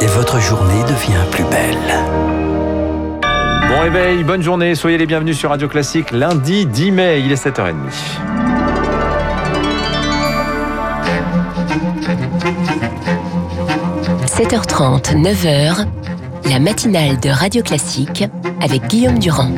Et votre journée devient plus belle. Bon réveil, bonne journée, soyez les bienvenus sur Radio Classique lundi 10 mai, il est 7h30. – 7h30, 9h, la matinale de Radio Classique avec Guillaume Durand.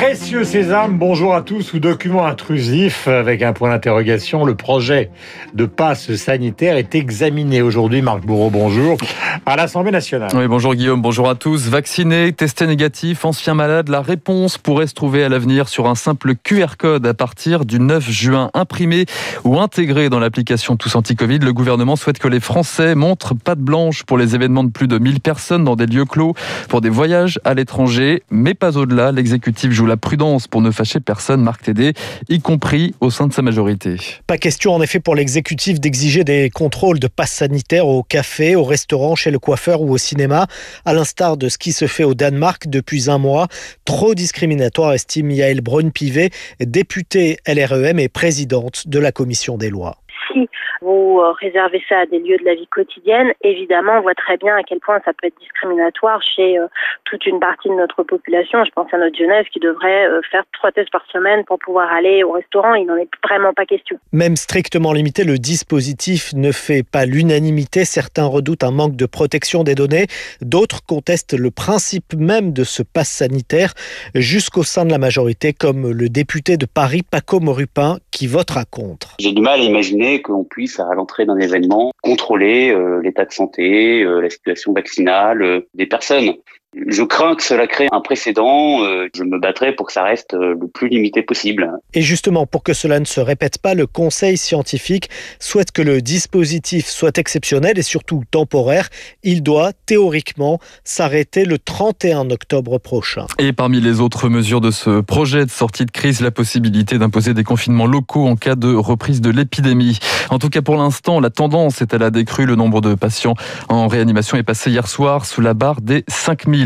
Précieux sésame, bonjour à tous, ou document intrusif, avec un point d'interrogation, le projet de passe sanitaire est examiné aujourd'hui, Marc Bourreau, bonjour, à l'Assemblée nationale. Oui, bonjour Guillaume, bonjour à tous. Vaccinés, testés négatifs, anciens malades, la réponse pourrait se trouver à l'avenir sur un simple QR code à partir du 9 juin, imprimé ou intégré dans l'application Tous Anti-Covid. Le gouvernement souhaite que les Français montrent patte blanche pour les événements de plus de 1000 personnes dans des lieux clos, pour des voyages à l'étranger, mais pas au-delà. L'exécutif joue la prudence pour ne fâcher personne, Marc Tédé, y compris au sein de sa majorité. Pas question en effet pour l'exécutif d'exiger des contrôles de passe sanitaire au café, au restaurant, chez le coiffeur ou au cinéma, à l'instar de ce qui se fait au Danemark depuis un mois. Trop discriminatoire, estime Yael Braun-Pivet, députée LREM et présidente de la commission des lois si vous euh, réservez ça à des lieux de la vie quotidienne, évidemment, on voit très bien à quel point ça peut être discriminatoire chez euh, toute une partie de notre population. Je pense à notre jeunesse qui devrait euh, faire trois tests par semaine pour pouvoir aller au restaurant. Il n'en est vraiment pas question. Même strictement limité, le dispositif ne fait pas l'unanimité. Certains redoutent un manque de protection des données. D'autres contestent le principe même de ce pass sanitaire jusqu'au sein de la majorité, comme le député de Paris, Paco Morupin, qui votera contre. J'ai du mal à imaginer qu'on puisse, à l'entrée d'un événement, contrôler euh, l'état de santé, euh, la situation vaccinale euh, des personnes. Je crains que cela crée un précédent. Euh, je me battrai pour que ça reste euh, le plus limité possible. Et justement, pour que cela ne se répète pas, le Conseil scientifique souhaite que le dispositif soit exceptionnel et surtout temporaire. Il doit théoriquement s'arrêter le 31 octobre prochain. Et parmi les autres mesures de ce projet de sortie de crise, la possibilité d'imposer des confinements locaux en cas de reprise de l'épidémie. En tout cas, pour l'instant, la tendance est à la décrue. Le nombre de patients en réanimation est passé hier soir sous la barre des 5000.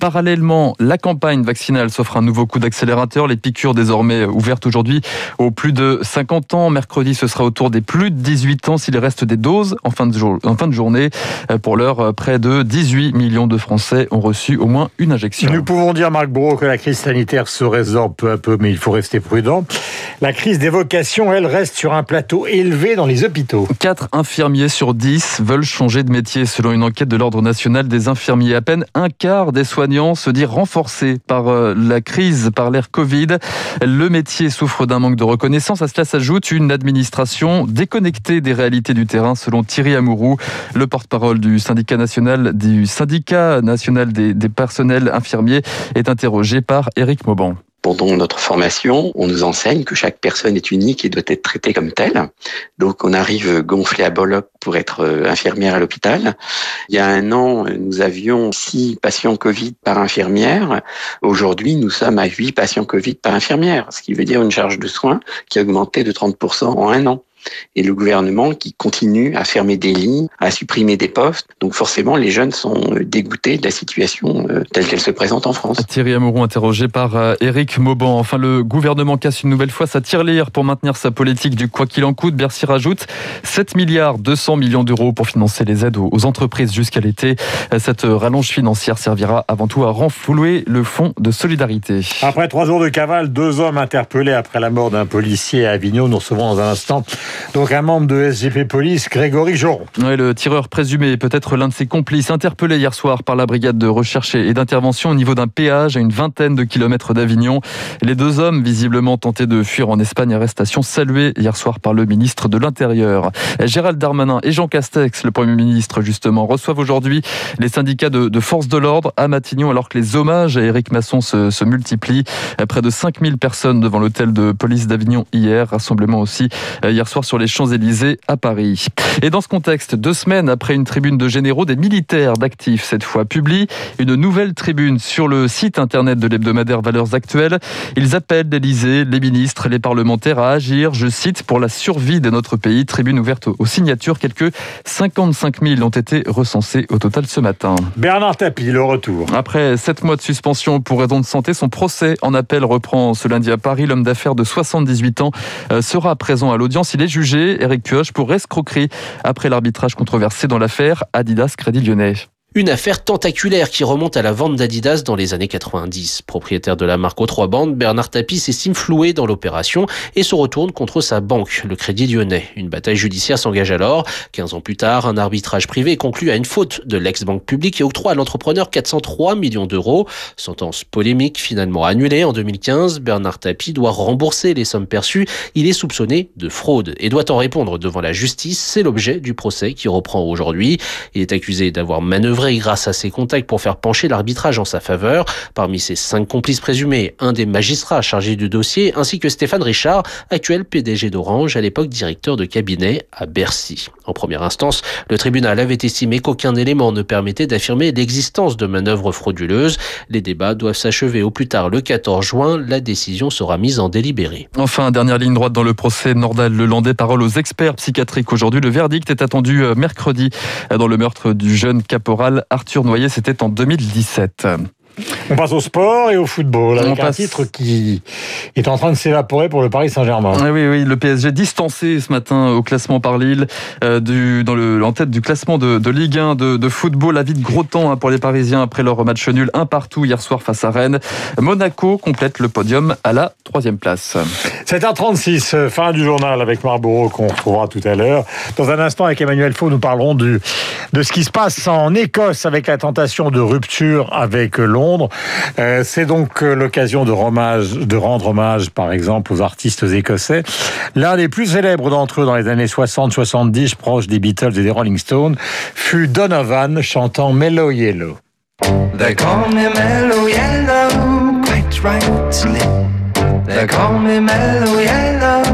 Parallèlement, la campagne vaccinale s'offre un nouveau coup d'accélérateur. Les piqûres désormais ouvertes aujourd'hui aux plus de 50 ans. Mercredi, ce sera autour des plus de 18 ans s'il reste des doses en fin de, en fin de journée. Euh, pour l'heure, près de 18 millions de Français ont reçu au moins une injection. Nous pouvons dire, Marc Bourreau, que la crise sanitaire se résorbe peu à peu, mais il faut rester prudent. La crise des vocations, elle, reste sur un plateau élevé dans les hôpitaux. 4 infirmiers sur 10 veulent changer de métier, selon une enquête de l'Ordre national des infirmiers. À peine un quart des soignants se dit renforcé par euh, la crise, par l'ère Covid. Le métier souffre d'un manque de reconnaissance. À cela s'ajoute une administration déconnectée des réalités du terrain, selon Thierry Amourou, le porte-parole du syndicat national des, des personnels infirmiers, est interrogé par Éric Mauban. Pendant notre formation, on nous enseigne que chaque personne est unique et doit être traitée comme telle. Donc on arrive gonflé à bollock pour être euh, infirmière à l'hôpital. Il y a un an, nous avions six patients Covid par infirmière. Aujourd'hui, nous sommes à huit patients Covid par infirmière, ce qui veut dire une charge de soins qui a augmenté de 30% en un an et le gouvernement qui continue à fermer des lignes, à supprimer des postes. Donc forcément, les jeunes sont euh, dégoûtés de la situation euh, telle qu'elle se présente en France. Thierry Amouron interrogé par euh, Éric Mauban. Enfin, le gouvernement casse une nouvelle fois sa tirelire pour maintenir sa politique du quoi qu'il en coûte. Bercy rajoute 7 milliards 200 millions d'euros pour financer les aides aux entreprises jusqu'à l'été. Cette rallonge financière servira avant tout à renflouer le fonds de solidarité. Après trois jours de cavale, deux hommes interpellés après la mort d'un policier à Avignon. Nous recevons dans un instant donc un membre de SGP Police, Grégory Joron. le tireur présumé peut-être l'un de ses complices, interpellé hier soir par la brigade de recherche et d'intervention au niveau d'un péage à une vingtaine de kilomètres d'Avignon. Les deux hommes, visiblement tentés de fuir en Espagne, arrestation saluée hier soir par le ministre de l'Intérieur. Gérald Darmanin et Jean Castex, le Premier ministre justement, reçoivent aujourd'hui les syndicats de, de de l'ordre à Matignon alors que les hommages à Éric Masson se, se multiplient. Près de 5000 personnes devant l'hôtel de police d'Avignon hier. Rassemblement aussi euh, hier soir sur les Champs-Élysées à Paris. Et dans ce contexte, deux semaines après une tribune de généraux, des militaires d'actifs cette fois publient une nouvelle tribune sur le site internet de l'hebdomadaire Valeurs Actuelles. Ils appellent l'Élysée, les ministres, les parlementaires à agir, je cite, pour la survie de notre pays. Tribune ouverte aux signatures. Quelques 55 000 ont été recensés au total ce matin. Bernard Tapie, le retour. Après sept mois de suspension pour raison de santé, son procès en appel reprend ce lundi à Paris. L'homme d'affaires de 78 ans euh, sera présent à l'audience. Il est juger. Eric Kioch pour escroquerie après l'arbitrage controversé dans l'affaire Adidas Crédit Lyonnais. Une affaire tentaculaire qui remonte à la vente d'Adidas dans les années 90. Propriétaire de la marque aux trois bandes, Bernard Tapie s'estime floué dans l'opération et se retourne contre sa banque, le Crédit Lyonnais. Une bataille judiciaire s'engage alors. 15 ans plus tard, un arbitrage privé conclut à une faute de l'ex-banque publique et octroie à l'entrepreneur 403 millions d'euros. Sentence polémique finalement annulée en 2015. Bernard Tapie doit rembourser les sommes perçues. Il est soupçonné de fraude et doit en répondre devant la justice. C'est l'objet du procès qui reprend aujourd'hui. Il est accusé d'avoir manœuvré grâce à ses contacts pour faire pencher l'arbitrage en sa faveur. Parmi ses cinq complices présumés, un des magistrats chargés du dossier, ainsi que Stéphane Richard, actuel PDG d'Orange, à l'époque directeur de cabinet à Bercy. En première instance, le tribunal avait estimé qu'aucun élément ne permettait d'affirmer l'existence de manœuvres frauduleuses. Les débats doivent s'achever au plus tard le 14 juin. La décision sera mise en délibéré. Enfin, dernière ligne droite dans le procès Nordal-Lelandais. Parole aux experts psychiatriques aujourd'hui. Le verdict est attendu euh, mercredi euh, dans le meurtre du jeune caporal Arthur Noyer, c'était en 2017. On passe au sport et au football, avec un titre qui est en train de s'évaporer pour le Paris Saint-Germain. Ah oui, oui, le PSG distancé ce matin au classement par Lille, euh, du, dans le, en tête du classement de, Ligue 1 de, football. La vie de gros temps hein, pour les Parisiens après leur match nul un partout hier soir face à Rennes. Monaco complète le podium à la troisième place. 7h36, euh, fin du journal avec Marlborough qu'on retrouvera tout à l'heure. Dans un instant avec Emmanuel Faux, nous parlerons de ce qui se passe en Écosse avec la tentation de rupture avec Londres. Euh, c'est donc euh, l'occasion de, de rendre hommage, par exemple, aux artistes écossais. L'un des plus célèbres d'entre eux dans les années 60-70, proche des Beatles et des Rolling Stones, fut Donovan chantant Mellow Yellow. They call me Mellow Yellow, quite rightly. They call me Mellow Yellow.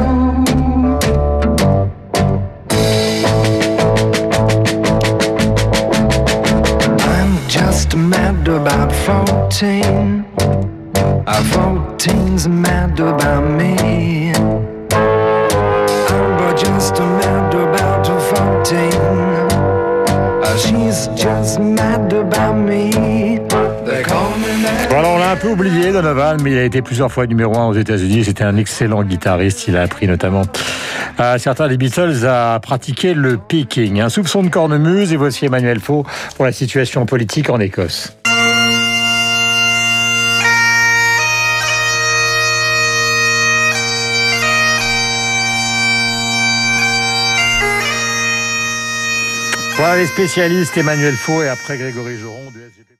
I'm just mad about 14. Our 14's mad about me. I'm just mad about 14. Uh, she's just mad about me. Voilà, on l'a un peu oublié, Donovan, mais il a été plusieurs fois numéro un aux États-Unis. C'était un excellent guitariste. Il a appris notamment à certains des Beatles à pratiquer le picking. Un soupçon de cornemuse, et voici Emmanuel Faux pour la situation politique en Écosse. Voilà les spécialistes Emmanuel Faux et après Grégory Joron du.